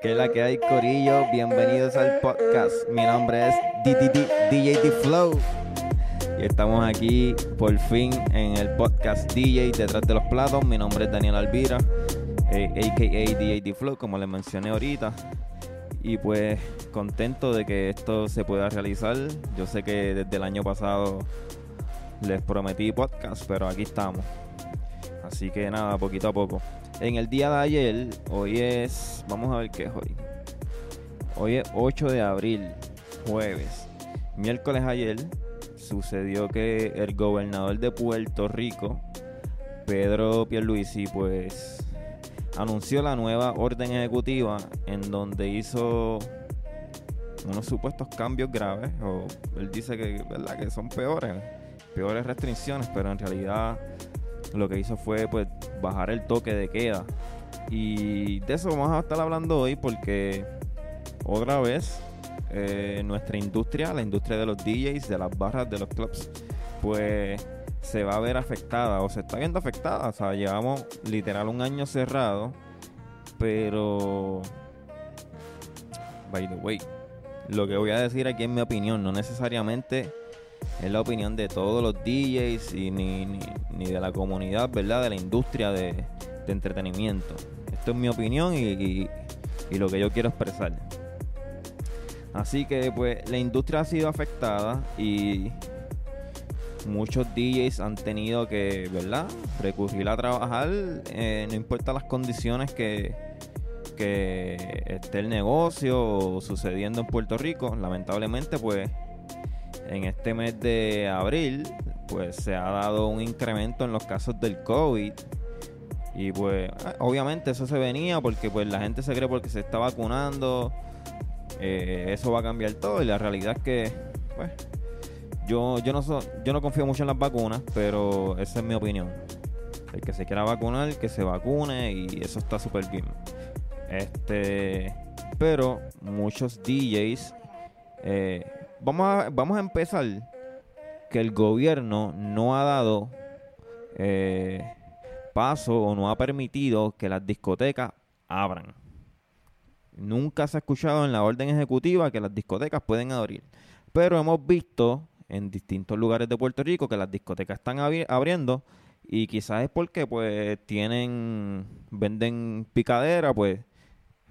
Que es la que hay, Corillo. Bienvenidos al podcast. Mi nombre es DJ Flow. Y estamos aquí por fin en el podcast DJ Detrás de los Platos. Mi nombre es Daniel Alvira, a.k.a. Eh, DJ Flow, como les mencioné ahorita. Y pues contento de que esto se pueda realizar. Yo sé que desde el año pasado les prometí podcast, pero aquí estamos. Así que nada, poquito a poco. En el día de ayer, hoy es. Vamos a ver qué es hoy. Hoy es 8 de abril, jueves. Miércoles ayer sucedió que el gobernador de Puerto Rico, Pedro Pierluisi, pues anunció la nueva orden ejecutiva en donde hizo unos supuestos cambios graves, o él dice que, ¿verdad? que son peores, peores restricciones, pero en realidad lo que hizo fue pues bajar el toque de queda. Y de eso vamos a estar hablando hoy porque otra vez eh, nuestra industria, la industria de los DJs, de las barras, de los clubs, pues se va a ver afectada o se está viendo afectada. O sea, llevamos literal un año cerrado, pero... By the way, lo que voy a decir aquí es mi opinión, no necesariamente es la opinión de todos los DJs y ni, ni, de la comunidad, ¿verdad? De la industria de, entretenimiento. Esto es mi opinión y, lo que yo quiero expresar. Así que pues la industria ha sido afectada y muchos DJs han tenido que, ¿verdad? Recurrir a trabajar, eh, no importa las condiciones que, que esté el negocio sucediendo en Puerto Rico. Lamentablemente pues en este mes de abril, pues se ha dado un incremento en los casos del COVID. Y pues obviamente eso se venía porque pues la gente se cree porque se está vacunando. Eh, eso va a cambiar todo y la realidad es que pues yo, yo, no yo no confío mucho en las vacunas, pero esa es mi opinión. El que se quiera vacunar, que se vacune y eso está súper bien. Este, pero muchos DJs eh, vamos a, vamos a empezar que el gobierno no ha dado eh, paso o no ha permitido que las discotecas abran. Nunca se ha escuchado en la orden ejecutiva que las discotecas pueden abrir. Pero hemos visto en distintos lugares de Puerto Rico que las discotecas están abriendo y quizás es porque pues tienen venden picadera, pues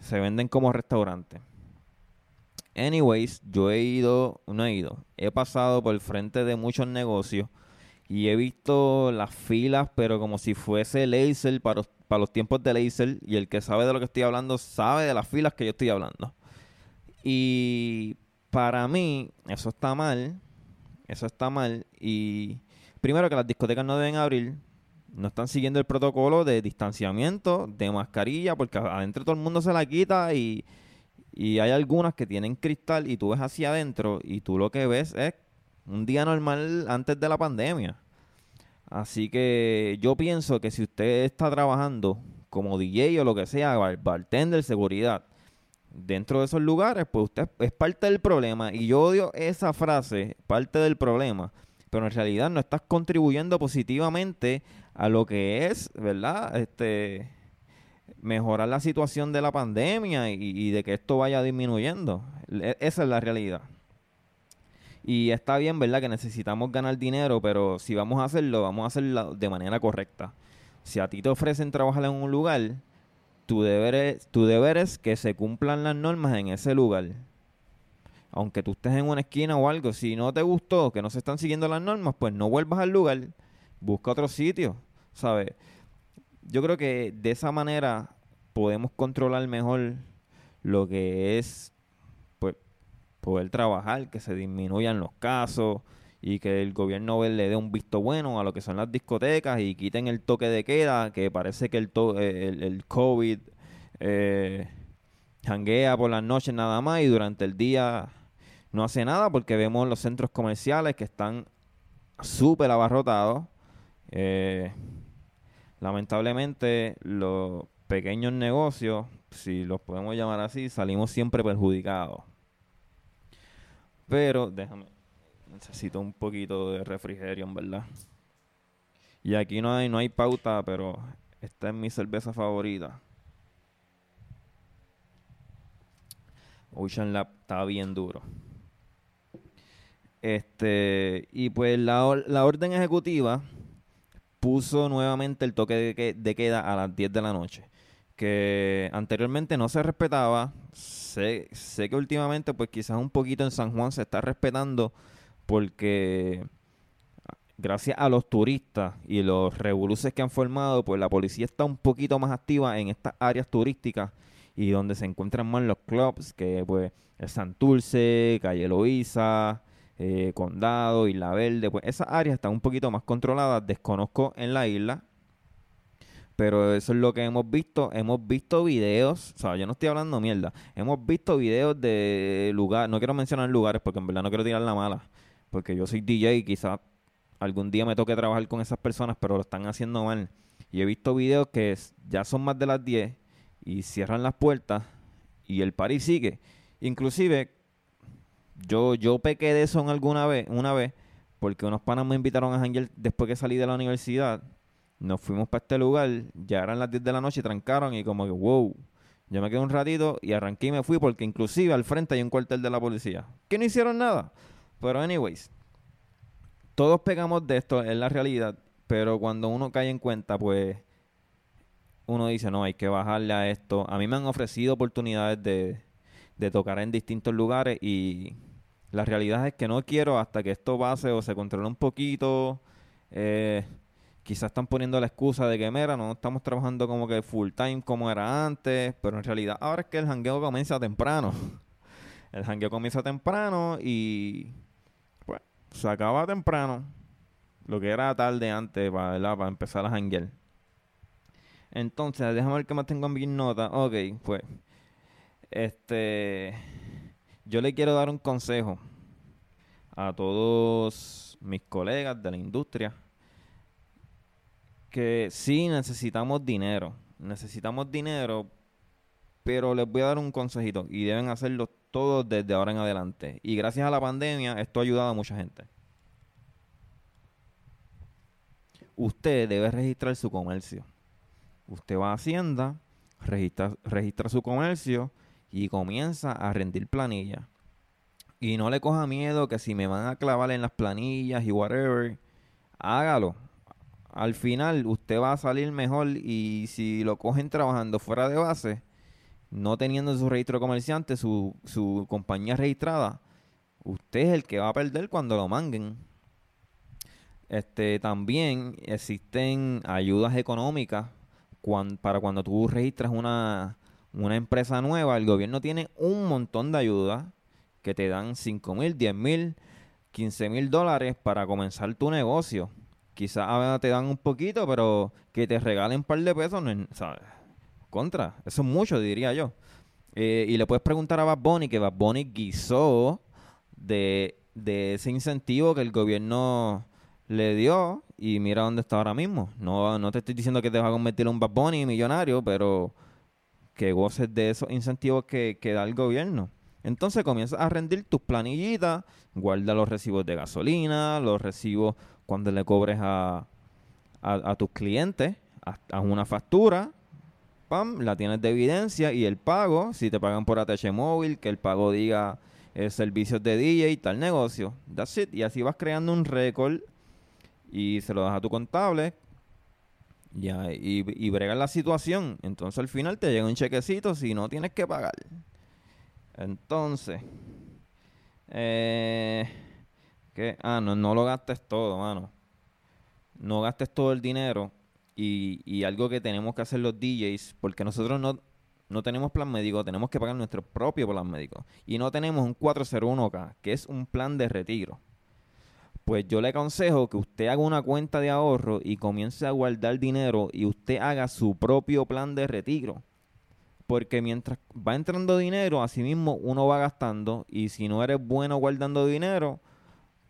se venden como restaurantes. Anyways, yo he ido, no he ido, he pasado por el frente de muchos negocios y he visto las filas, pero como si fuese laser para, para los tiempos de laser. Y el que sabe de lo que estoy hablando sabe de las filas que yo estoy hablando. Y para mí, eso está mal. Eso está mal. Y primero que las discotecas no deben abrir. No están siguiendo el protocolo de distanciamiento, de mascarilla, porque adentro todo el mundo se la quita y y hay algunas que tienen cristal y tú ves hacia adentro y tú lo que ves es un día normal antes de la pandemia. Así que yo pienso que si usted está trabajando como DJ o lo que sea, bartender, seguridad, dentro de esos lugares, pues usted es parte del problema. Y yo odio esa frase, parte del problema. Pero en realidad no estás contribuyendo positivamente a lo que es, ¿verdad? Este, mejorar la situación de la pandemia y, de que esto vaya disminuyendo. E, esa es la realidad. Y está bien, ¿verdad? Que necesitamos ganar dinero, pero si vamos a hacerlo, vamos a hacerlo de manera correcta. Si a ti te ofrecen trabajar en un lugar, tu deber es, tu deber es que se cumplan las normas en ese lugar. Aunque tú estés en una esquina o algo, si no te gustó, que no se están siguiendo las normas, pues no vuelvas al lugar, busca otro sitio, ¿sabes? Yo creo que de esa manera podemos controlar mejor lo que es pues poder trabajar, que se disminuyan los casos y que el gobierno le dé un visto bueno a lo que son las discotecas y quiten el toque de queda, que parece que el, eh, el, COVID eh, janguea por las noches nada más y durante el día no hace nada porque vemos los centros comerciales que están súper abarrotados. Eh, lamentablemente los pequeños negocios, si los podemos llamar así, salimos siempre perjudicados. Pero déjame, necesito un poquito de refrigerio, en verdad. Y aquí no hay, no hay pauta, pero esta es mi cerveza favorita. Ocean Lab está bien duro. Este, y pues la, la orden ejecutiva puso nuevamente el toque de, de, queda a las 10 de la noche, que anteriormente no se respetaba. Sé, sé que últimamente, pues quizás un poquito en San Juan se está respetando porque gracias a los turistas y los revoluces que han formado, pues la policía está un poquito más activa en estas áreas turísticas y donde se encuentran más los clubs, que pues el Santurce, Calle Loíza, eh, Condado, Isla Verde, pues esas áreas están un poquito más controladas, desconozco en la isla, pero eso es lo que hemos visto, hemos visto videos, o sea, yo no estoy hablando mierda, hemos visto videos de lugares, no quiero mencionar lugares porque en verdad no quiero tirar la mala, porque yo soy DJ y quizás algún día me toque trabajar con esas personas, pero lo están haciendo mal. Y he visto videos que ya son más de las 10 y cierran las puertas y el party sigue. Inclusive yo, yo pequé de eso en alguna vez, una vez, porque unos panas me invitaron a janguear después que salí de la universidad. Nos fuimos para este lugar, ya eran las 10 de la noche trancaron y como que, wow. Yo me quedé un ratito y arranqué y me fui porque inclusive al frente hay un cuartel de la policía. Que no hicieron nada. Pero anyways, todos pegamos de esto, es la realidad. Pero cuando uno cae en cuenta, pues uno dice, no, hay que bajarle a esto. A mí me han ofrecido oportunidades de, de tocar en distintos lugares y la realidad es que no quiero hasta que esto pase o se controle un poquito. Eh, quizás están poniendo la excusa de que, mira, no estamos trabajando como que full time como era antes, pero en realidad ahora es que el jangueo comienza temprano. El jangueo comienza temprano y pues se acaba temprano. Lo que era tarde antes para, para empezar a janguear. Entonces, déjame ver qué más tengo en mi nota. Ok, pues este, yo le quiero dar un consejo a todos mis colegas de la industria que sí necesitamos dinero, necesitamos dinero, pero les voy a dar un consejito y deben hacerlo todos desde ahora en adelante. Y gracias a la pandemia esto ha ayudado a mucha gente. Usted debe registrar su comercio. Usted va a Hacienda, registra, registra su comercio y comienza a rendir planillas. Y no le coja miedo que si me van a clavar en las planillas y whatever, hágalo. Al final usted va a salir mejor y si lo cogen trabajando fuera de base, no teniendo su registro comerciante, su, su compañía registrada, usted es el que va a perder cuando lo manguen. Este, también existen ayudas económicas para cuando tú registras una, una empresa nueva, el gobierno tiene un montón de ayudas que te dan 5 mil, 10 mil, 15 mil dólares para comenzar tu negocio. Quizás te dan un poquito, pero que te regalen un par de pesos, no ¿sabes? Contra, eso es mucho, diría yo. Eh, y le puedes preguntar a Bad Bunny, que Bad Bunny guisó de, de ese incentivo que el gobierno le dio y mira dónde está ahora mismo. No, no te estoy diciendo que te vas a convertir en un Bad Bunny millonario, pero que goces de esos incentivos que, da el gobierno. Entonces comienzas a rendir tus planillitas, guarda los recibos de gasolina, los recibos cuando le cobres a, tus clientes, haz una factura, pam, la tienes de evidencia y el pago, si te pagan por ATH móvil, que el pago diga eh, servicios de DJ y tal negocio. That's it. Y así vas creando un récord y se lo das a tu contable ya, y, y bregar la situación. Entonces al final te llega un chequecito si no tienes que pagar. Entonces, eh, que, ah, no, no lo gastes todo, mano. No gastes todo el dinero. Y, y algo que tenemos que hacer los DJs, porque nosotros no, no tenemos plan médico, tenemos que pagar nuestro propio plan médico. Y no tenemos un 401k, que es un plan de retiro pues yo le aconsejo que usted haga una cuenta de ahorro y comience a guardar dinero y usted haga su propio plan de retiro. Porque mientras va entrando dinero, así mismo uno va gastando y si no eres bueno guardando dinero,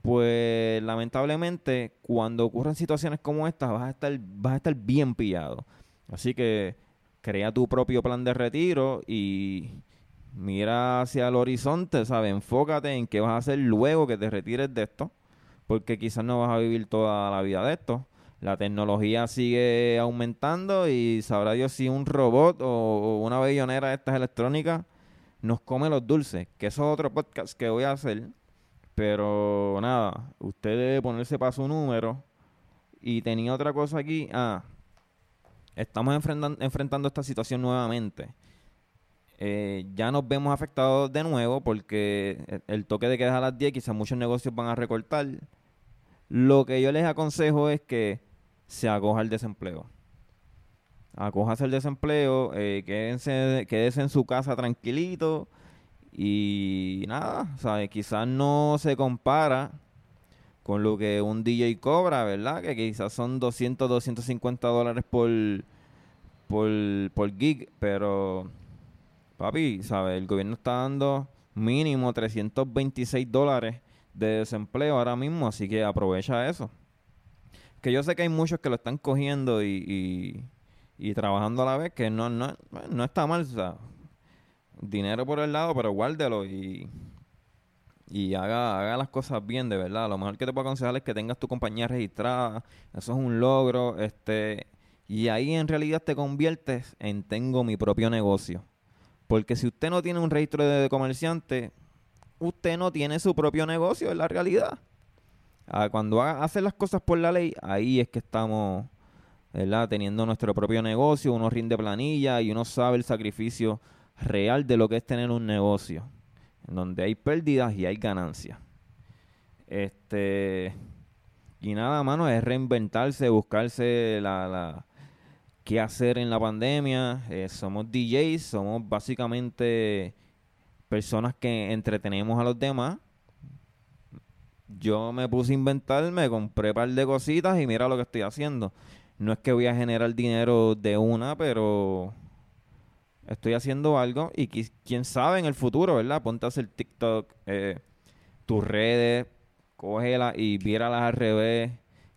pues lamentablemente cuando ocurren situaciones como estas vas a estar, vas a estar bien pillado. Así que crea tu propio plan de retiro y mira hacia el horizonte, ¿sabes? Enfócate en qué vas a hacer luego que te retires de esto porque quizás no vas a vivir toda la vida de esto. La tecnología sigue aumentando y sabrá Dios si un robot o una bellonera de estas electrónicas nos come los dulces, que eso es otro podcast que voy a hacer. Pero nada, usted debe ponerse para su número. Y tenía otra cosa aquí. Ah, estamos enfrentando, esta situación nuevamente. Eh, ya nos vemos afectados de nuevo porque el toque de queda a las 10 quizás muchos negocios van a recortar. Lo que yo les aconsejo es que se acoja el desempleo. Acójase el desempleo, eh, quédense, quédese en su casa tranquilito y nada, ¿sabes? Quizás no se compara con lo que un DJ cobra, ¿verdad? Que quizás son 200, 250 dólares por, por, por gig, pero papi, ¿sabes? El gobierno está dando mínimo 326 dólares de desempleo ahora mismo, así que aprovecha eso. Que yo sé que hay muchos que lo están cogiendo y, y, trabajando a la vez, que no, no, no está mal, o sea, dinero por el lado, pero guárdelo y, y haga, haga las cosas bien, de verdad. Lo mejor que te puedo aconsejar es que tengas tu compañía registrada, eso es un logro, este, y ahí en realidad te conviertes en tengo mi propio negocio. Porque si usted no tiene un registro de comerciante, usted no tiene su propio negocio, en la realidad. Ah, cuando hace las cosas por la ley, ahí es que estamos teniendo nuestro propio negocio, uno rinde planilla y uno sabe el sacrificio real de lo que es tener un negocio, donde hay pérdidas y hay ganancias. Este y nada, mano, es reinventarse, buscarse la, la qué hacer en la pandemia. Eh, somos DJs, somos básicamente personas que entretenemos a los demás. Yo me puse a inventar, me compré un par de cositas y mira lo que estoy haciendo. No es que voy a generar dinero de una, pero estoy haciendo algo y quién sabe en el futuro, ¿verdad? Ponte a hacer TikTok, eh, tus redes, cógelas y víralas al revés,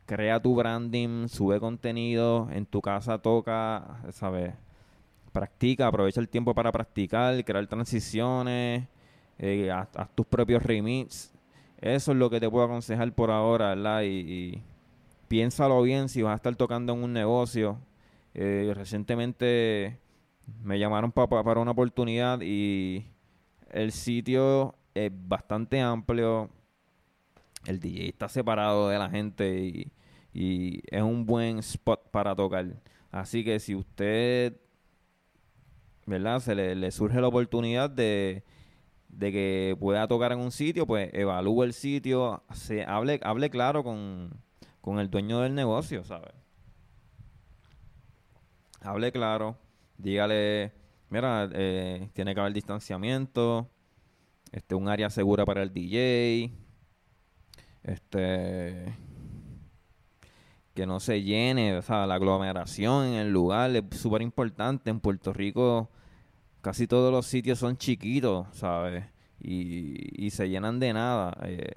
crea tu branding, sube contenido, en tu casa toca, ¿sabes? Practica, aprovecha el tiempo para practicar, crear transiciones, eh, haz, tus propios remix. Eso es lo que te puedo aconsejar por ahora, ¿verdad? Y, piénsalo bien si vas a estar tocando en un negocio. Eh, recientemente me llamaron para una oportunidad y el sitio es bastante amplio. El DJ está separado de la gente y, y es un buen spot para tocar. Así que si usted ¿verdad? Se le, surge la oportunidad de, que pueda tocar en un sitio, pues evalúe el sitio, se hable, hable claro con, el dueño del negocio, ¿sabes? Hable claro, dígale, mira, eh, tiene que haber distanciamiento, este, un área segura para el DJ, este que no se llene, o sea, la aglomeración en el lugar es súper importante. En Puerto Rico casi todos los sitios son chiquitos, ¿sabes? Y, se llenan de nada. Eh,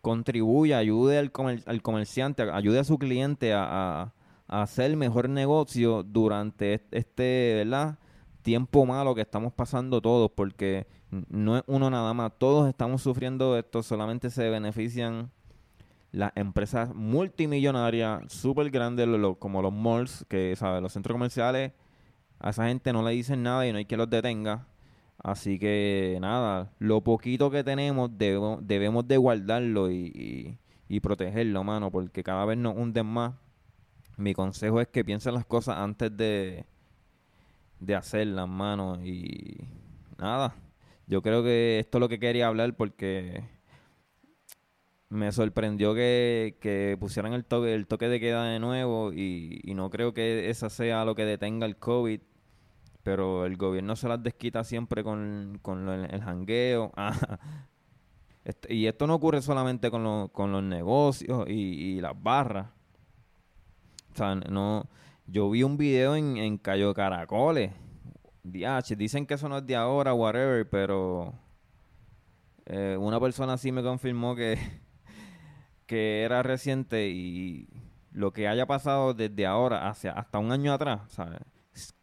contribuye, ayude al, al, comerciante, ayude a su cliente a, hacer mejor negocio durante este, ¿verdad? tiempo malo que estamos pasando todos, porque no es uno nada más, todos estamos sufriendo esto, solamente se benefician las empresas multimillonarias, súper grandes, como los malls, que, ¿sabes? Los centros comerciales a esa gente no le dicen nada y no hay que los detenga. Así que nada, lo poquito que tenemos debemos, de guardarlo y, y, protegerlo, mano, porque cada vez nos hunden más. Mi consejo es que piensen las cosas antes de, de hacerlas, mano. Y nada, yo creo que esto es lo que quería hablar porque me sorprendió que, pusieran el toque, el toque de queda de nuevo y, y no creo que esa sea lo que detenga el COVID pero el gobierno se las desquita siempre con, el, jangueo. Ah, este, y esto no ocurre solamente con, los negocios y, las barras. O sea, no, yo vi un video en, en Cayo Caracoles. dicen que eso no es de ahora, whatever, pero eh, una persona sí me confirmó que, que era reciente y lo que haya pasado desde ahora hacia hasta un año atrás, ¿sabes?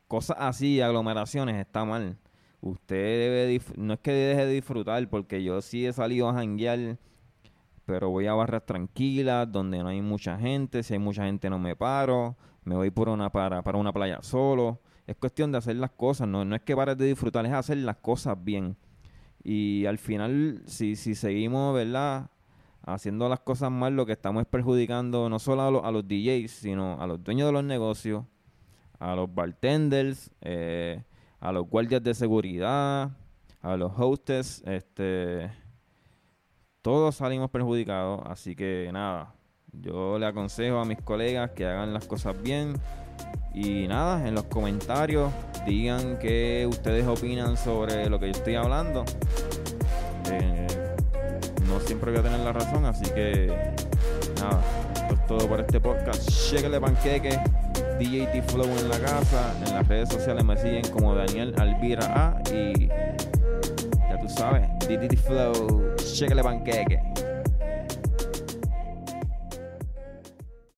cosas así, aglomeraciones, está mal. Usted debe, no es que deje de disfrutar, porque yo sí he salido a janguear, pero voy a barras tranquilas, donde no hay mucha gente, si hay mucha gente no me paro, me voy por una para, para una playa solo, es cuestión de hacer las cosas, no, no es que pares de disfrutar, es hacer las cosas bien. Y al final, si, si seguimos, ¿verdad? Haciendo las cosas mal, lo que estamos es perjudicando no solo a, los, DJs, sino a los dueños de los negocios, a los bartenders, eh, a los guardias de seguridad, a los hostess, este, todos salimos perjudicados, así que nada, yo le aconsejo a mis colegas que hagan las cosas bien y nada, en los comentarios digan qué ustedes opinan sobre lo que yo estoy hablando. Eh, siempre voy a tener la razón, así que nada, esto es todo por este podcast. Chequele panqueque. DJT Flow en la casa. En las redes sociales me siguen como Daniel Alvira A. Y ya tú sabes, DJT Flow, chequele panqueque.